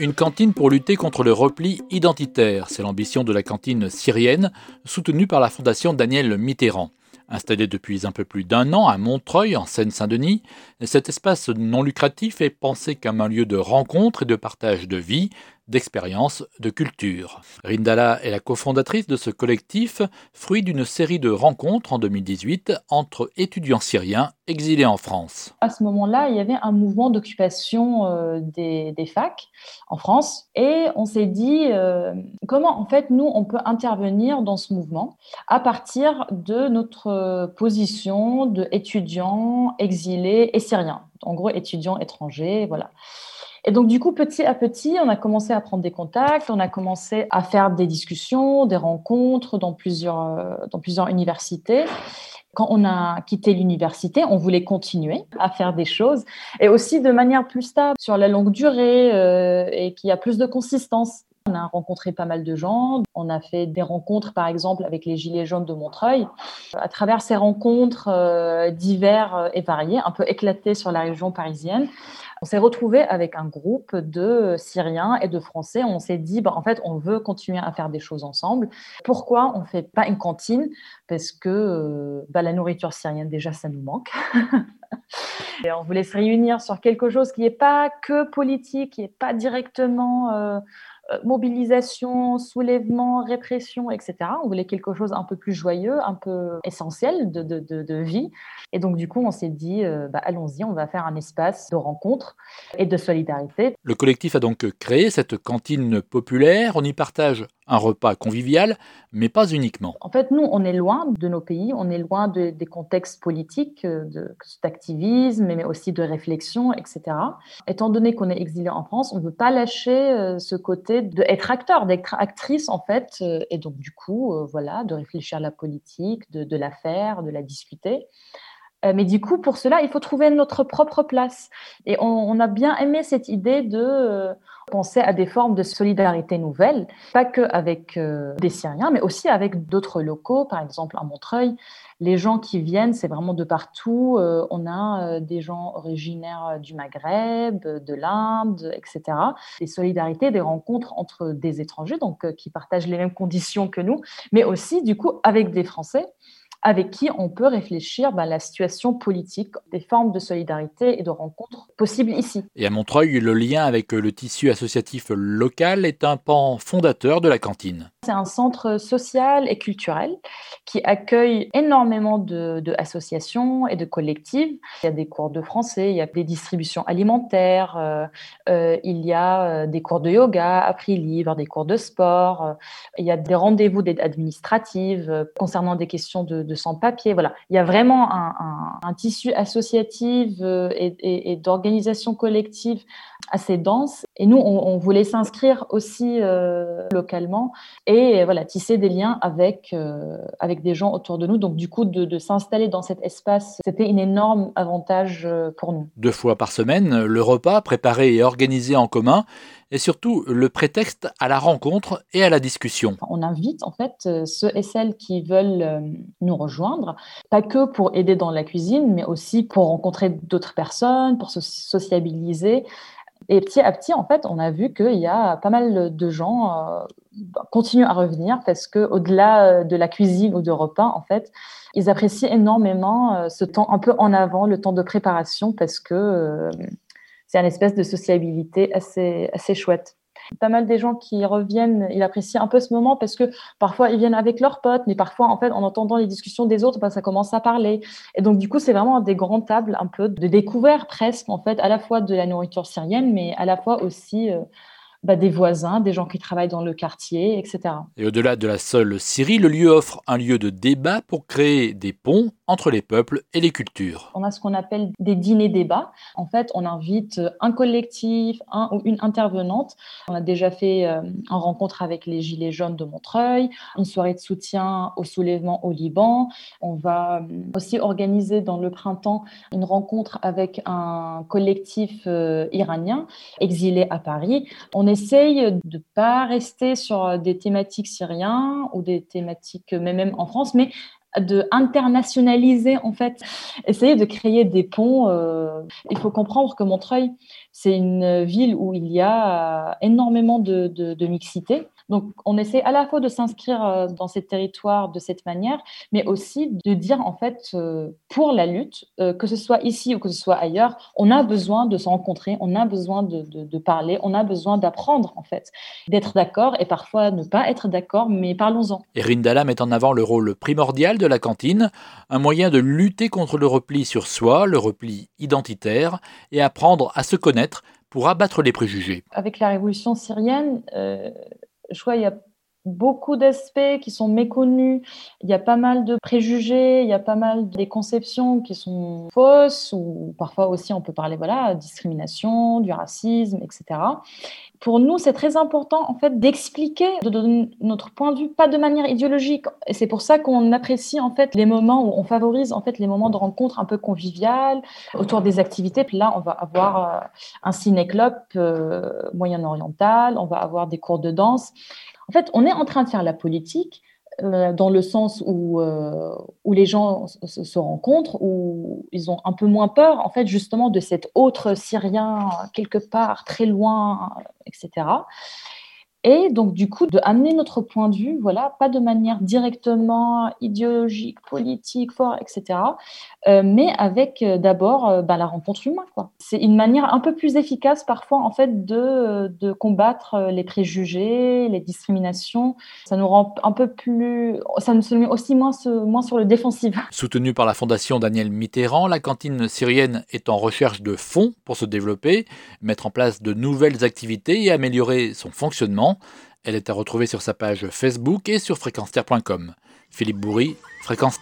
Une cantine pour lutter contre le repli identitaire, c'est l'ambition de la cantine syrienne, soutenue par la fondation Daniel Mitterrand. Installé depuis un peu plus d'un an à Montreuil, en Seine-Saint-Denis, cet espace non lucratif est pensé comme un lieu de rencontre et de partage de vie, d'expérience, de culture. Rindala est la cofondatrice de ce collectif, fruit d'une série de rencontres en 2018 entre étudiants syriens exilés en France. À ce moment-là, il y avait un mouvement d'occupation euh, des, facs en France et on s'est dit euh, comment en fait nous on peut intervenir dans ce mouvement à partir de notre position d'étudiants exilés et syriens. En gros, étudiants étrangers, voilà. Et donc, du coup, petit à petit, on a commencé à prendre des contacts, on a commencé à faire des discussions, des rencontres dans plusieurs, euh, dans plusieurs universités. Quand on a quitté l'université, on voulait continuer à faire des choses et aussi de manière plus stable, sur la longue durée euh, et qui a plus de consistance. On a rencontré pas mal de gens. On a fait des rencontres, par exemple, avec les Gilets jaunes de Montreuil. À travers ces rencontres euh, diverses et variées, un peu éclatées sur la région parisienne, on s'est retrouvé avec un groupe de Syriens et de Français. On s'est dit, bah, en fait, on veut continuer à faire des choses ensemble. Pourquoi on ne fait pas une cantine? Parce que euh, bah, la nourriture syrienne, déjà, ça nous manque. et on voulait se réunir sur quelque chose qui n'est pas que politique, qui n'est pas directement... Euh, euh, mobilisation, soulèvement, répression, etc. On voulait quelque chose un peu plus joyeux, un peu essentiel de, de, de, vie. Et donc, du coup, on s'est dit, euh, bah, allons-y, on va faire un espace de rencontre et de solidarité. Le collectif a donc créé cette cantine populaire. On y partage un repas convivial, mais pas uniquement. En fait, nous, on est loin de nos pays, on est loin des contextes politiques, euh, d'activisme, mais aussi de réflexion, etc. Étant donné qu'on est exilé en France, on ne veut pas lâcher ce côté d'être acteur, d'être actrice en fait, euh, et donc du coup, euh, voilà, de réfléchir à la politique, de, la faire, de la discuter. Euh, mais du coup, pour cela, il faut trouver notre propre place. Et on, a bien aimé cette idée de penser à des formes de solidarité nouvelles, pas que avec des Syriens, mais aussi avec d'autres locaux, par exemple à Montreuil. Les gens qui viennent, c'est vraiment de partout. Euh, on a euh, des gens originaires euh, du Maghreb, de l'Inde, etc. Des solidarités, des rencontres entre des étrangers, donc qui partagent les mêmes conditions que nous, mais aussi du coup avec des Français avec qui on peut réfléchir à bah, la situation politique, des formes de solidarité et de rencontres possibles ici. Et à Montreuil, le lien avec le tissu associatif local est un pan fondateur de la cantine. C'est un centre social et culturel qui accueille énormément de, et de collectifs. Il y a des cours de français, il y a des distributions alimentaires, euh, euh, il y a euh, des cours de yoga à prix libre, des cours de sport, il y a des rendez-vous administratifs concernant des questions de, sans-papiers. Voilà, il y a vraiment un, tissu associatif et d'organisation collective assez dense. Et nous, on, voulait s'inscrire aussi localement et voilà tisser des liens avec avec des gens autour de nous. Donc, du coup, de, s'installer dans cet espace, c'était un énorme avantage euh, pour nous. Deux fois par semaine, le repas préparé et organisé en commun et surtout le prétexte à la rencontre et à la discussion. On invite en fait euh, ceux et celles qui veulent euh, nous rejoindre, pas que pour aider dans la cuisine, mais aussi pour rencontrer d'autres personnes, pour se sociabiliser. Et petit à petit, en fait, on a vu qu'il y a pas mal de gens bah, continuent à revenir parce que au-delà euh, de la cuisine ou de repas, en fait, ils apprécient énormément euh, ce temps un peu en avant, le temps de préparation, parce que euh, c'est une espèce de sociabilité assez, assez chouette. Pas mal des gens qui reviennent, ils apprécient un peu ce moment parce que parfois ils viennent avec leurs potes, mais parfois en fait en entendant les discussions des autres, bah, ça commence à parler. Et donc du coup c'est vraiment des grandes tables un peu de découvert presque en fait, à la fois de la nourriture syrienne, mais à la fois aussi bah, des voisins, des gens qui travaillent dans le quartier, etc. Et au-delà de la seule Syrie, le lieu offre un lieu de débat pour créer des ponts entre les peuples et les cultures. On a ce qu'on appelle des dîners débats. En fait, on invite un collectif, un ou une intervenante. On a déjà fait euh, une rencontre avec les Gilets jaunes de Montreuil, une soirée de soutien au soulèvement au Liban. On va euh, aussi organiser dans le printemps une rencontre avec un collectif euh, iranien exilé à Paris. On essaye de ne pas rester sur des thématiques syriennes ou des thématiques même en France, mais de internationaliser en fait, essayer de créer des ponts. Euh, il faut comprendre que Montreuil, c'est une ville où il y a énormément de, de mixité. Donc, on essaie à la fois de s'inscrire euh, dans ces territoires de cette manière, mais aussi de dire, en fait, euh, pour la lutte, euh, que ce soit ici ou que ce soit ailleurs, on a besoin de se rencontrer, on a besoin de, parler, on a besoin d'apprendre, en fait, d'être d'accord et parfois ne pas être d'accord, mais parlons-en. Erin Dalla met en avant le rôle primordial de la cantine, un moyen de lutter contre le repli sur soi, le repli identitaire, et apprendre à se connaître pour abattre les préjugés. Avec la révolution syrienne, je crois qu'il y a beaucoup d'aspects qui sont méconnus. Il y a pas mal de préjugés, il y a pas mal de conceptions qui sont fausses ou parfois aussi on peut parler voilà discrimination, du racisme, etc. Pour nous, c'est très important en fait d'expliquer, de donner notre point de vue, pas de manière idéologique. Et c'est pour ça qu'on apprécie en fait les moments où on favorise en fait les moments de rencontre un peu conviviales autour des activités. Puis là, on va avoir euh, un ciné-club euh, moyen-oriental, on va avoir des cours de danse. En fait, on est en train de faire la politique euh, dans le sens où, euh, où les gens se, rencontrent, où ils ont un peu moins peur, en fait, justement, de cet autre Syrien quelque part très loin, etc. Et donc, du coup, de amener notre point de vue, voilà, pas de manière directement idéologique, politique, fort, etc., euh, mais avec euh, d'abord euh, bah, la rencontre humaine. C'est une manière un peu plus efficace parfois, en fait, de, combattre les préjugés, les discriminations. Ça nous rend un peu plus, ça nous met aussi moins sur le défensif. Soutenue par la Fondation Daniel Mitterrand, la cantine syrienne est en recherche de fonds pour se développer, mettre en place de nouvelles activités et améliorer son fonctionnement. Elle est à retrouver sur sa page Facebook et sur fréquenceterre.com. Philippe Bourri, Fréquence.